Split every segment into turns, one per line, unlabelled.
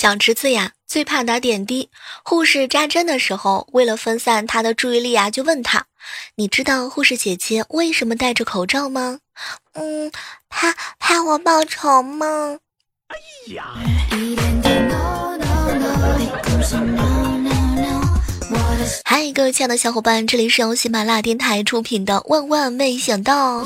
小侄子呀，最怕打点滴。护士扎针的时候，为了分散他的注意力啊，就问他：“你知道护士姐姐为什么戴着口罩吗？”“
嗯，怕怕我报仇吗？”哎呀！
嗨，各位亲爱的小伙伴，这里是由喜马拉雅电台出品的《万万没想到》。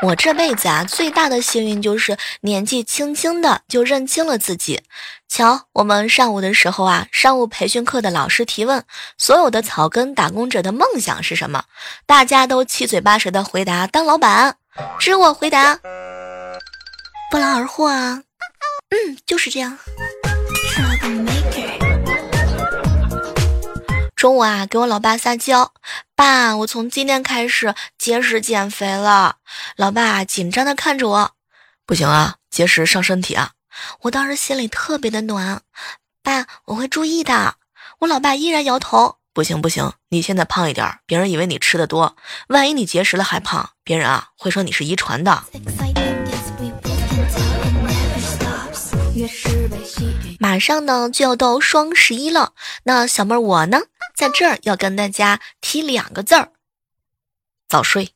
我这辈子啊，最大的幸运就是年纪轻轻的就认清了自己。瞧，我们上午的时候啊，商务培训课的老师提问，所有的草根打工者的梦想是什么？大家都七嘴八舌的回答当老板。知我回答，不劳而获啊。嗯，就是这样。中午啊，给我老爸撒娇，爸，我从今天开始节食减肥了。老爸紧张的看着我，
不行啊，节食伤身体啊。
我当时心里特别的暖，爸，我会注意的。我老爸依然摇头，
不行不行，你现在胖一点，别人以为你吃的多，万一你节食了还胖，别人啊会说你是遗传的。
马上呢就要到双十一了，那小妹儿我呢？在这儿要跟大家提两个字儿：早睡。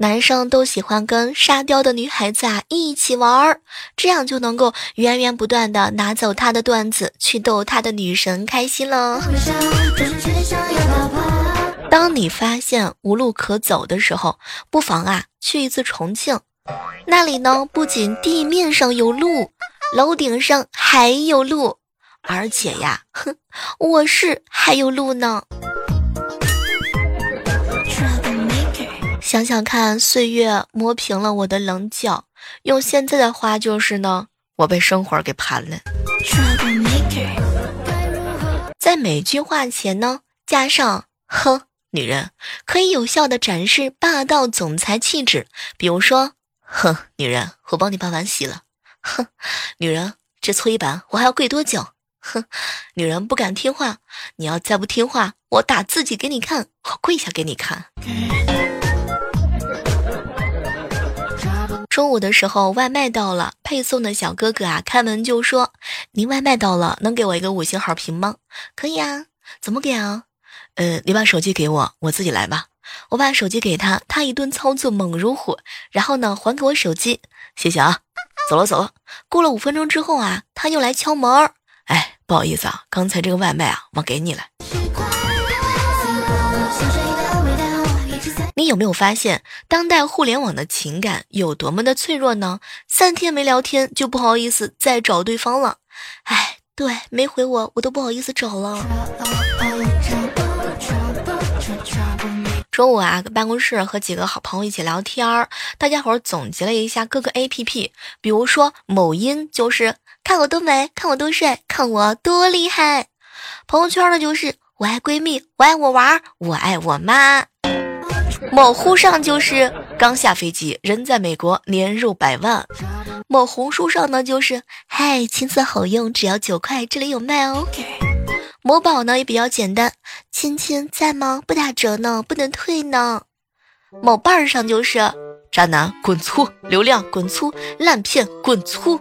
男生都喜欢跟沙雕的女孩子啊一起玩儿，这样就能够源源不断的拿走他的段子，去逗他的女神开心了。当你发现无路可走的时候，不妨啊去一次重庆，那里呢不仅地面上有路，楼顶上还有路。而且呀，哼，我是还有路呢。想想看，岁月磨平了我的棱角，用现在的话就是呢，我被生活给盘了。在每句话前呢，加上“哼”，女人可以有效的展示霸道总裁气质。比如说，“哼，女人，我帮你把碗洗了。”“哼，女人，这搓衣板我还要跪多久？”哼，女人不敢听话，你要再不听话，我打自己给你看，我跪下给你看。中午的时候，外卖到了，配送的小哥哥啊，开门就说：“您外卖到了，能给我一个五星好评吗？”“可以啊，怎么给啊？”“呃，你把手机给我，我自己来吧。”我把手机给他，他一顿操作猛如虎，然后呢，还给我手机，谢谢啊。走了走了。过了五分钟之后啊，他又来敲门儿。哎，不好意思啊，刚才这个外卖啊，忘给你了。你有没有发现，当代互联网的情感有多么的脆弱呢？三天没聊天就不好意思再找对方了。哎，对，没回我，我都不好意思找了。中午啊，办公室和几个好朋友一起聊天儿，大家伙儿总结了一下各个 A P P，比如说某音就是看我多美，看我多帅，看我多厉害；朋友圈呢就是我爱闺蜜，我爱我娃，我爱我妈；某乎上就是刚下飞机，人在美国，年入百万；某红书上呢就是嗨，青色好用，只要九块，这里有卖哦。某宝呢也比较简单，亲亲在吗？不打折呢，不能退呢。某瓣儿上就是渣男滚粗，流量滚粗，烂片滚粗。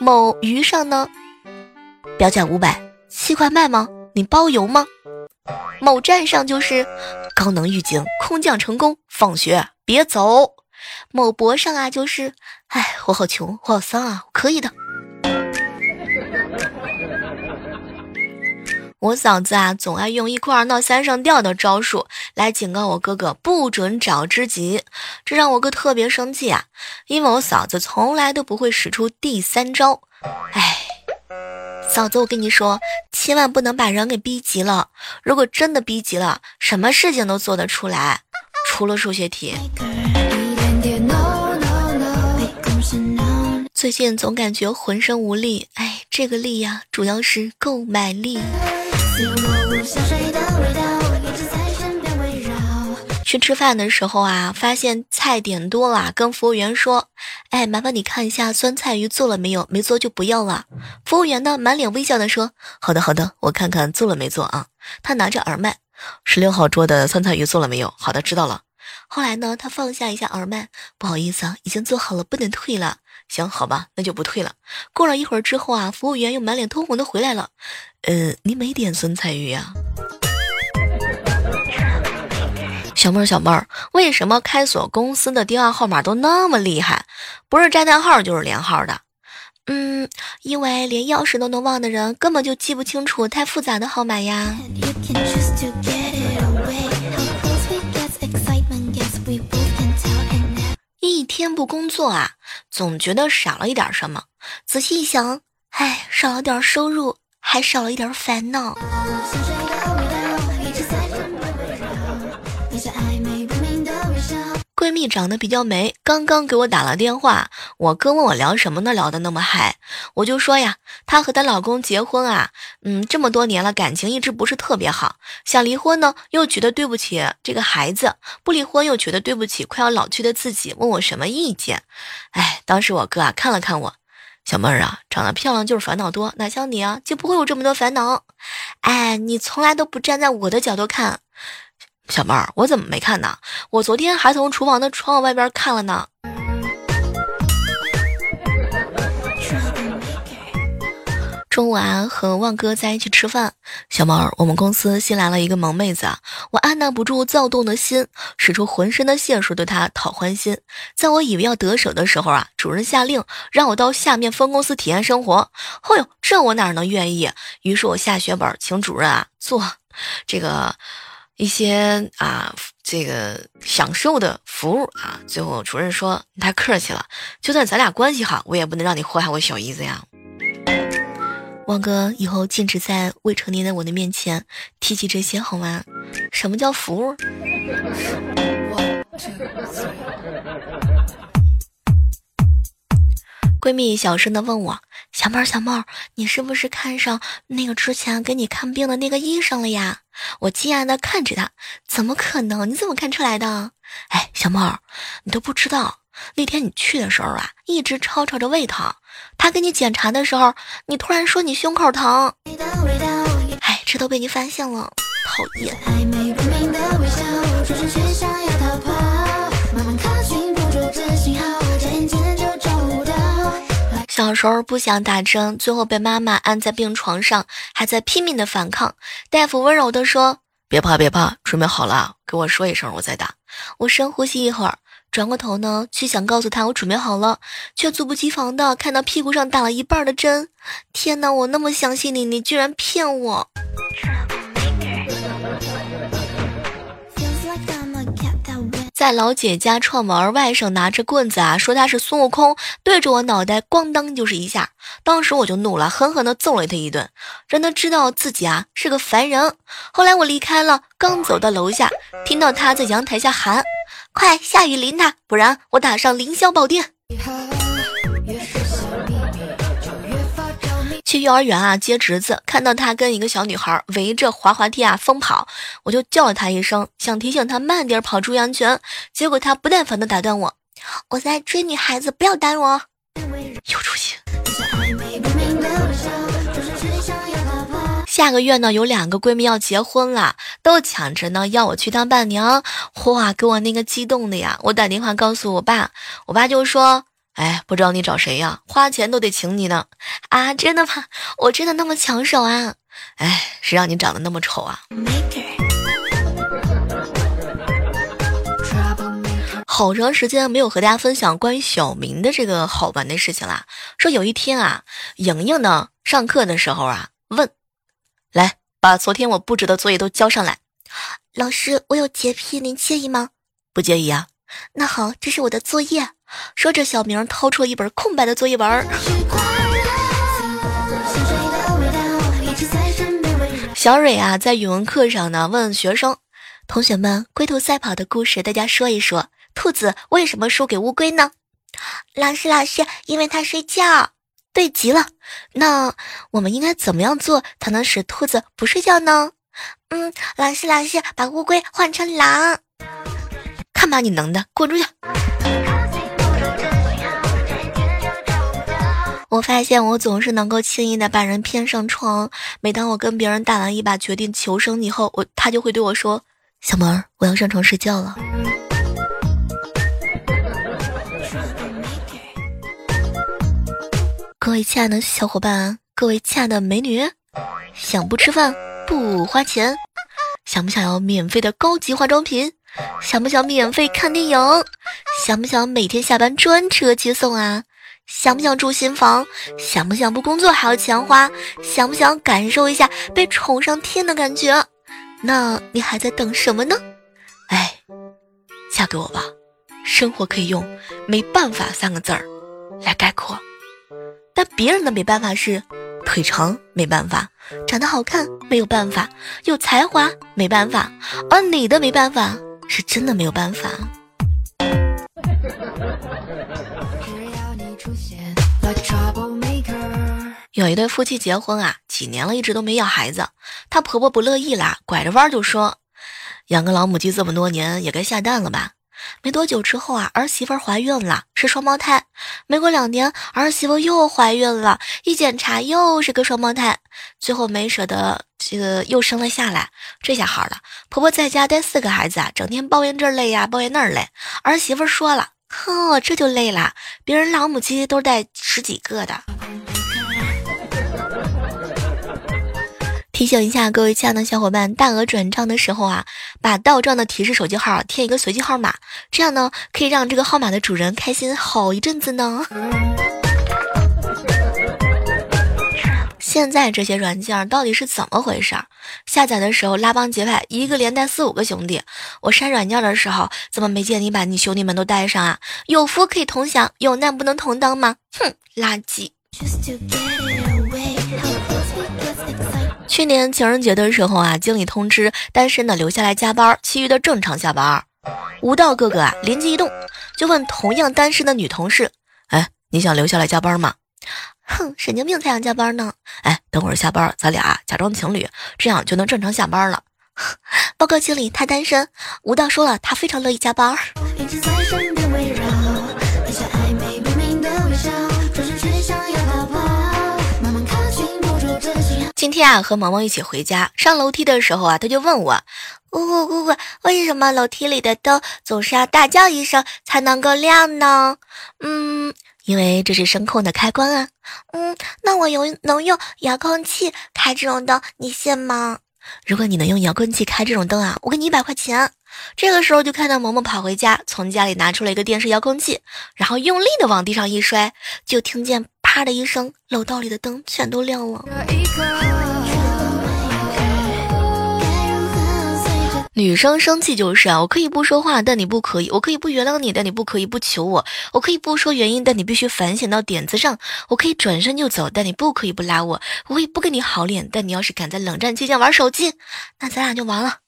某鱼上呢，标价五百，七块卖吗？你包邮吗？某站上就是高能预警，空降成功，放学别走。某博上啊就是，哎，我好穷，我好丧啊，可以的。我嫂子啊，总爱用一哭二闹三上吊的招数来警告我哥哥不准找知己，这让我哥特别生气啊！因为我嫂子从来都不会使出第三招。哎，嫂子，我跟你说，千万不能把人给逼急了。如果真的逼急了，什么事情都做得出来，除了数学题。最近总感觉浑身无力，哎，这个力呀，主要是购买力。去吃饭的时候啊，发现菜点多了，跟服务员说：“哎，麻烦你看一下酸菜鱼做了没有？没做就不要了。”服务员呢，满脸微笑的说：“好的，好的，我看看做了没做啊。”他拿着耳麦，十六号桌的酸菜鱼做了没有？好的，知道了。后来呢，他放下一下耳麦，不好意思啊，已经做好了，不能退了。行，好吧，那就不退了。过了一会儿之后啊，服务员又满脸通红的回来了。呃，你没点酸菜鱼呀？小妹儿，小妹儿，为什么开锁公司的电话号码都那么厉害？不是炸弹号就是连号的。嗯，因为连钥匙都能忘的人，根本就记不清楚太复杂的号码呀。一天不工作啊，总觉得少了一点什么。仔细一想，哎，少了点收入，还少了一点烦恼。闺蜜长得比较美，刚刚给我打了电话。我哥问我聊什么呢？聊得那么嗨，我就说呀，她和她老公结婚啊，嗯，这么多年了，感情一直不是特别好。想离婚呢，又觉得对不起这个孩子；不离婚又觉得对不起快要老去的自己。问我什么意见？哎，当时我哥啊看了看我，小妹儿啊，长得漂亮就是烦恼多，哪像你啊，就不会有这么多烦恼。哎，你从来都不站在我的角度看。小妹儿，我怎么没看呢？我昨天还从厨房的窗户外边看了呢。中午啊，和旺哥在一起吃饭。小猫儿，我们公司新来了一个萌妹子啊，我按捺不住躁动的心，使出浑身的解数对她讨欢心。在我以为要得手的时候啊，主任下令让我到下面分公司体验生活。哦呦，这我哪能愿意？于是我下血本请主任啊做这个。一些啊，这个享受的服务啊，最后主任说你太客气了，就算咱俩关系好，我也不能让你祸害我小姨子呀。汪哥，以后禁止在未成年的我的面前提起这些好吗？什么叫服务？闺蜜小声的问我：“小妹儿，小妹儿，你是不是看上那个之前给你看病的那个医生了呀？”我惊讶的看着他：“怎么可能？你怎么看出来的？”哎，小妹儿，你都不知道，那天你去的时候啊，一直吵吵着胃疼。他给你检查的时候，你突然说你胸口疼。哎，这都被你发现了，讨厌。还没不明的微笑小时候不想打针，最后被妈妈按在病床上，还在拼命的反抗。大夫温柔的说：“别怕，别怕，准备好了，给我说一声，我再打。”我深呼吸一会儿，转过头呢，去想告诉他我准备好了，却猝不及防的看到屁股上打了一半的针。天哪，我那么相信你，你居然骗我！在老姐家串门，外甥拿着棍子啊，说他是孙悟空，对着我脑袋咣当就是一下。当时我就怒了，狠狠地揍了他一顿，让他知道自己啊是个凡人。后来我离开了，刚走到楼下，听到他在阳台下喊：“快下雨淋他，不然我打上凌霄宝殿。”幼儿园啊接侄子，看到他跟一个小女孩围着滑滑梯啊疯跑，我就叫了他一声，想提醒他慢点跑出安全。结果他不耐烦的打断我：“我在追女孩子，不要打我。”有出息。下个月呢，有两个闺蜜要结婚了，都抢着呢要我去当伴娘，哇，给我那个激动的呀！我打电话告诉我爸，我爸就说。哎，不知道你找谁呀？花钱都得请你呢。啊，真的吗？我真的那么抢手啊？哎，谁让你长得那么丑啊？好长时间没有和大家分享关于小明的这个好玩的事情啦。说有一天啊，莹莹呢上课的时候啊问，来把昨天我布置的作业都交上来。老师，我有洁癖，您介意吗？不介意啊。那好，这是我的作业。说着，小明掏出了一本空白的作业本儿。小蕊啊，在语文课上呢，问学生同学们：龟兔赛跑的故事，大家说一说。兔子为什么输给乌龟呢？
老师，老师，因为它睡觉。
对极了。那我们应该怎么样做才能使兔子不睡觉呢？
嗯，老师，老师，把乌龟换成狼。
看把你能的，滚出去！我发现我总是能够轻易的把人骗上床。每当我跟别人打完一把决定求生以后，我他就会对我说：“小萌，我要上床睡觉了。”各位亲爱的小伙伴，各位亲爱的美女，想不吃饭不花钱，想不想要免费的高级化妆品？想不想免费看电影？想不想每天下班专车接送啊？想不想住新房？想不想不工作还有钱花？想不想感受一下被宠上天的感觉？那你还在等什么呢？哎，嫁给我吧！生活可以用“没办法”三个字儿来概括，但别人的没办法是腿长没办法，长得好看没有办法，有才华没办法，而你的没办法是真的没有办法。有一对夫妻结婚啊，几年了，一直都没要孩子。她婆婆不乐意啦，拐着弯就说：“养个老母鸡这么多年，也该下蛋了吧？”没多久之后啊，儿媳妇怀孕了，是双胞胎。没过两年，儿媳妇又怀孕了，一检查又是个双胞胎。最后没舍得，这个又生了下来。这下好了，婆婆在家带四个孩子啊，整天抱怨这累呀，抱怨那儿累。儿媳妇说了。呵，这就累了。别人老母鸡都带十几个的。提醒一下各位亲爱的小伙伴，大额转账的时候啊，把到账的提示手机号填一个随机号码，这样呢可以让这个号码的主人开心好一阵子呢。现在这些软件到底是怎么回事？下载的时候拉帮结派，一个连带四五个兄弟。我删软件的时候，怎么没见你把你兄弟们都带上啊？有福可以同享，有难不能同当吗？哼，垃圾！去年情人节的时候啊，经理通知单身的留下来加班，其余的正常下班。吴道哥哥啊，灵机一动，就问同样单身的女同事：“哎，你想留下来加班吗？”哼，神经病才想加班呢！哎，等会儿下班，咱俩假装情侣，这样就能正常下班了。报告经理，他单身。吴道说了，他非常乐意加班。今天啊，和萌萌一起回家，上楼梯的时候啊，他就问我：“姑姑姑姑，为什么楼梯里的灯总是要大叫一声才能够亮呢？”嗯。因为这是声控的开关啊，嗯，那我用能用遥控器开这种灯，你信吗？如果你能用遥控器开这种灯啊，我给你一百块钱。这个时候就看到萌萌跑回家，从家里拿出了一个电视遥控器，然后用力的往地上一摔，就听见啪的一声，楼道里的灯全都亮了。女生生气就是啊，我可以不说话，但你不可以；我可以不原谅你，但你不可以不求我；我可以不说原因，但你必须反省到点子上；我可以转身就走，但你不可以不拉我；我可以不给你好脸，但你要是敢在冷战期间玩手机，那咱俩就完了。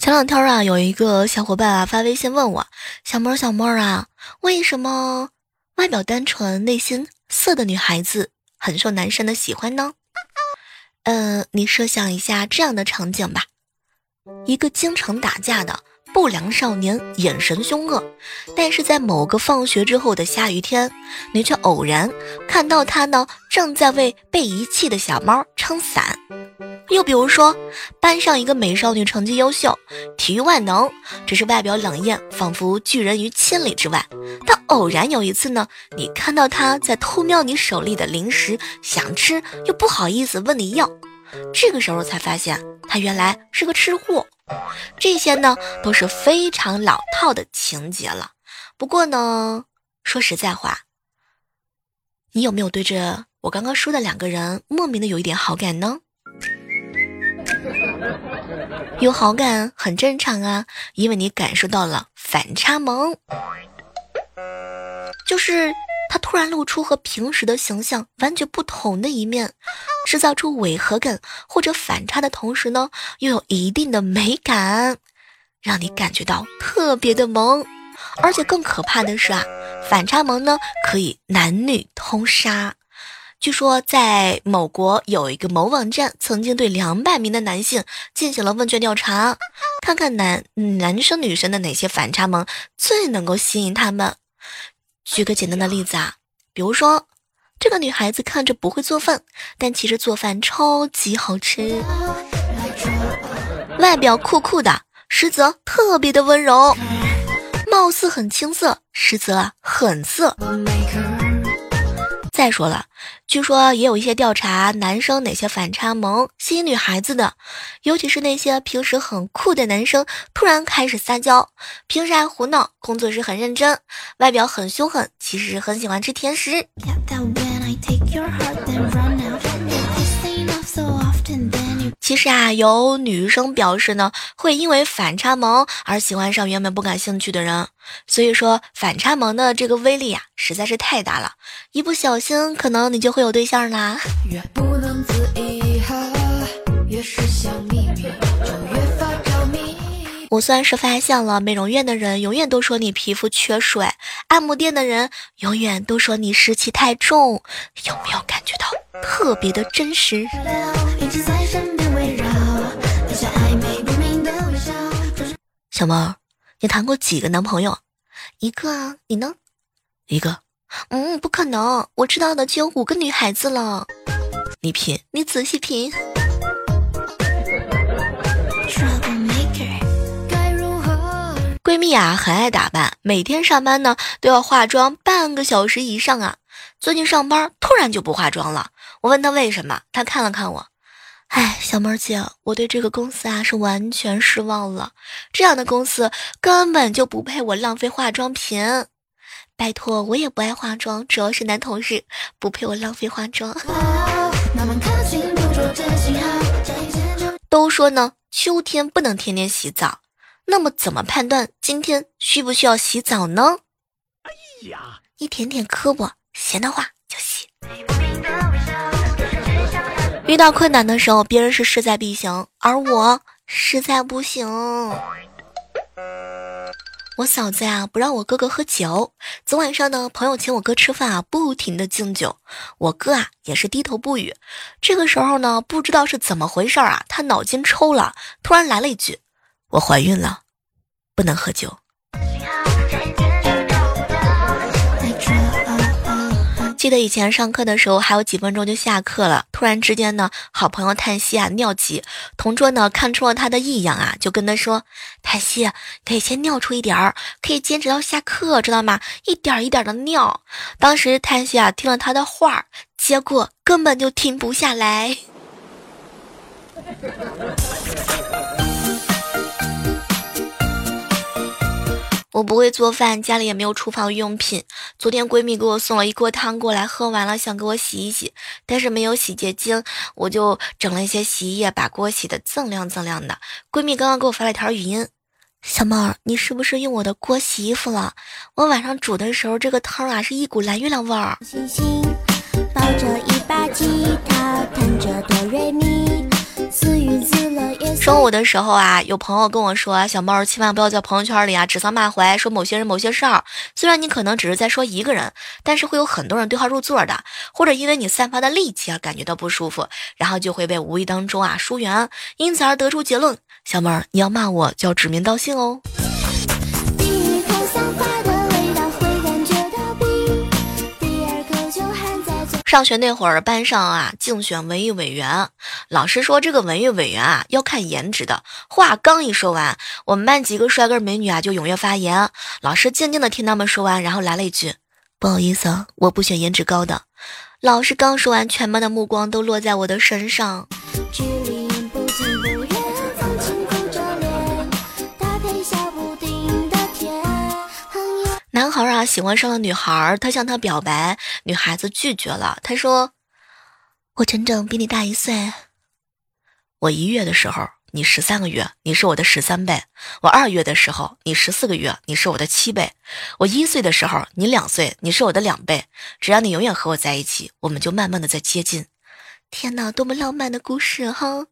前两天啊，有一个小伙伴啊发微信问我：“小妹儿，小妹儿啊，为什么外表单纯、内心色的女孩子很受男生的喜欢呢？”嗯，你设想一下这样的场景吧：一个经常打架的不良少年，眼神凶恶，但是在某个放学之后的下雨天，你却偶然看到他呢，正在为被遗弃的小猫撑伞。又比如说，班上一个美少女成绩优秀，体育万能，只是外表冷艳，仿佛拒人于千里之外。但偶然有一次呢，你看到她在偷瞄你手里的零食，想吃又不好意思问你要，这个时候才发现她原来是个吃货。这些呢都是非常老套的情节了。不过呢，说实在话，你有没有对这我刚刚说的两个人莫名的有一点好感呢？有好感很正常啊，因为你感受到了反差萌，就是他突然露出和平时的形象完全不同的一面，制造出违和感或者反差的同时呢，又有一定的美感，让你感觉到特别的萌。而且更可怕的是啊，反差萌呢可以男女通杀。据说，在某国有一个某网站曾经对两百名的男性进行了问卷调查，看看男男生女生的哪些反差萌最能够吸引他们。举个简单的例子啊，比如说，这个女孩子看着不会做饭，但其实做饭超级好吃；外表酷酷的，实则特别的温柔；貌似很青涩，实则很涩。再说了，据说也有一些调查，男生哪些反差萌吸引女孩子的，尤其是那些平时很酷的男生，突然开始撒娇，平时爱胡闹，工作时很认真，外表很凶狠，其实很喜欢吃甜食。其实啊，有女生表示呢，会因为反差萌而喜欢上原本不感兴趣的人。所以说，反差萌的这个威力啊，实在是太大了，一不小心可能你就会有对象啦。我算是发现了，美容院的人永远都说你皮肤缺水，按摩店的人永远都说你湿气太重，有没有感觉到特别的真实？小猫，你谈过几个男朋友？
一个啊，你呢？
一个。
嗯，不可能，我知道的只有五个女孩子了。
你品，
你仔细品。
闺蜜啊，很爱打扮，每天上班呢都要化妆半个小时以上啊。最近上班突然就不化妆了，我问她为什么，她看了看我。哎，小妹儿姐，我对这个公司啊是完全失望了。这样的公司根本就不配我浪费化妆品。拜托，我也不爱化妆，主要是男同事不配我浪费化妆。都说呢，秋天不能天天洗澡，那么怎么判断今天需不需要洗澡呢？哎呀，一点点磕我，闲的话就洗。遇到困难的时候，别人是势在必行，而我势在不行。我嫂子呀，不让我哥哥喝酒。昨晚上呢，朋友请我哥吃饭啊，不停的敬酒，我哥啊也是低头不语。这个时候呢，不知道是怎么回事啊，他脑筋抽了，突然来了一句：“我怀孕了，不能喝酒。”记得以前上课的时候还有几分钟就下课了，突然之间呢，好朋友叹息啊尿急，同桌呢看出了他的异样啊，就跟他说：“叹息，可以先尿出一点儿，可以坚持到下课，知道吗？一点一点的尿。”当时叹息啊听了他的话，结果根本就停不下来。我不会做饭，家里也没有厨房用品。昨天闺蜜给我送了一锅汤过来，喝完了想给我洗一洗，但是没有洗洁精，我就整了一些洗衣液，把锅洗得锃亮锃亮的。闺蜜刚刚给我发了一条语音：“小猫儿，你是不是用我的锅洗衣服了？我晚上煮的时候，这个汤啊是一股蓝月亮味儿。”抱着一把吉他，弹着哆瑞咪。中午的时候啊，有朋友跟我说：“小猫千万不要在朋友圈里啊指桑骂槐，说某些人某些事儿。虽然你可能只是在说一个人，但是会有很多人对号入座的，或者因为你散发的戾气而感觉到不舒服，然后就会被无意当中啊疏远，因此而得出结论：小猫儿，你要骂我就要指名道姓哦。”上学那会儿，班上啊竞选文艺委员，老师说这个文艺委员啊要看颜值的。话刚一说完，我们班几个帅哥美女啊就踊跃发言。老师静静的听他们说完，然后来了一句：“不好意思啊，我不选颜值高的。”老师刚说完，全班的目光都落在我的身上。男孩啊喜欢上了女孩，他向她表白，女孩子拒绝了。他说：“我整整比你大一岁。我一月的时候，你十三个月，你是我的十三倍；我二月的时候，你十四个月，你是我的七倍；我一岁的时候，你两岁，你是我的两倍。只要你永远和我在一起，我们就慢慢的在接近。天哪，多么浪漫的故事哈！”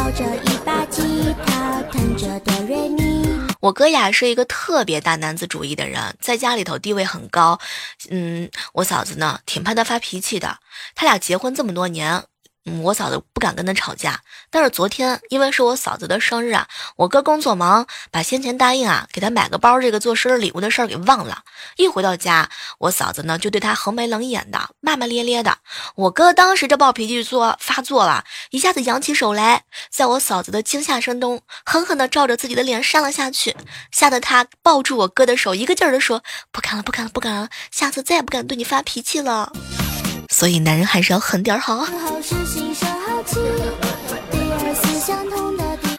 抱着一把吉他，弹着哆瑞咪。我哥呀是一个特别大男子主义的人，在家里头地位很高。嗯，我嫂子呢挺怕他发脾气的。他俩结婚这么多年，我嫂子不敢跟他吵架，但是昨天因为是我嫂子的生日啊，我哥工作忙，把先前答应啊给他买个包这个做生日礼物的事儿给忘了。一回到家，我嫂子呢就对他横眉冷眼的，骂骂咧咧的。我哥当时这暴脾气作发作了，一下子扬起手来，在我嫂子的惊吓声中，狠狠的照着自己的脸扇了下去，吓得他抱住我哥的手，一个劲儿的说：“不敢了，不敢了，不敢了，下次再也不敢对你发脾气了。”所以男人还是要狠点好。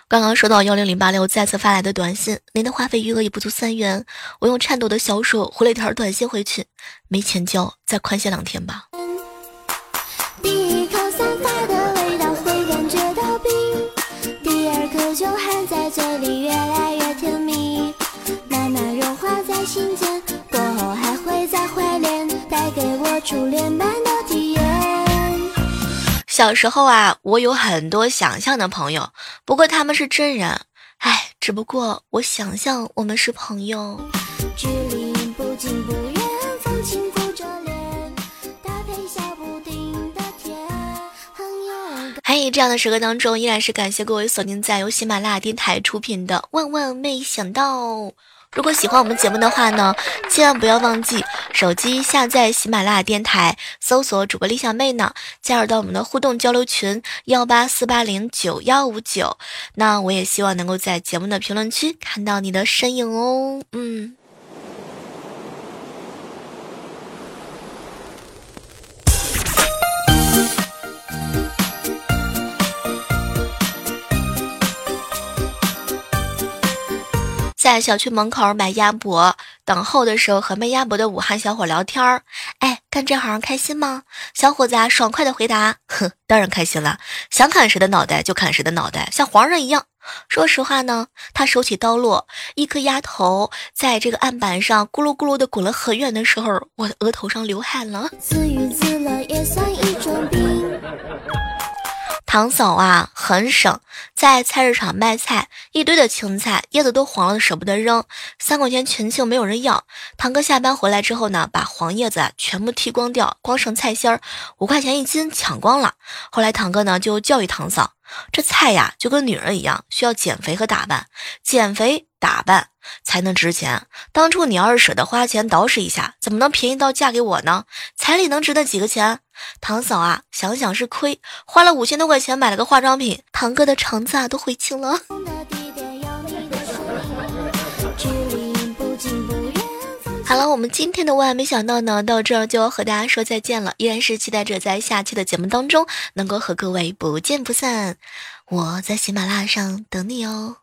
刚刚收到幺零零八六再次发来的短信，您的话费余额已不足三元，我用颤抖的小手回了一条短信回去，没钱交，再宽限两天吧。第一口散发的味道会感觉到冰，第二口就含在嘴里越来越甜蜜，慢慢融化在心间，过后还会再怀恋，带给我初恋般的。小时候啊，我有很多想象的朋友，不过他们是真人。唉，只不过我想象我们是朋友。嘿，这样的时刻当中，依然是感谢各位锁定在由喜马拉雅电台出品的《万万没想到》。如果喜欢我们节目的话呢，千万不要忘记手机下载喜马拉雅电台，搜索主播李小妹呢，加入到我们的互动交流群幺八四八零九幺五九。那我也希望能够在节目的评论区看到你的身影哦。嗯。在小区门口买鸭脖，等候的时候和卖鸭脖的武汉小伙聊天儿。哎，干这行开心吗？小伙子啊，爽快的回答：哼，当然开心了，想砍谁的脑袋就砍谁的脑袋，像皇上一样。说实话呢，他手起刀落，一颗鸭头在这个案板上咕噜咕噜的滚了很远的时候，我的额头上流汗了。自娱自乐也算一种病堂嫂啊，很省，在菜市场卖菜，一堆的青菜，叶子都黄了，舍不得扔，三块钱全青，没有人要。堂哥下班回来之后呢，把黄叶子啊全部剃光掉，光剩菜心儿，五块钱一斤，抢光了。后来堂哥呢就教育堂嫂，这菜呀就跟女人一样，需要减肥和打扮，减肥打扮才能值钱。当初你要是舍得花钱捯饬一下，怎么能便宜到嫁给我呢？彩礼能值那几个钱？堂嫂啊，想想是亏，花了五千多块钱买了个化妆品，堂哥的肠子啊都悔青了。好了，我们今天的万没想到呢，到这儿就要和大家说再见了，依然是期待着在下期的节目当中能够和各位不见不散。我在喜马拉雅上等你哦。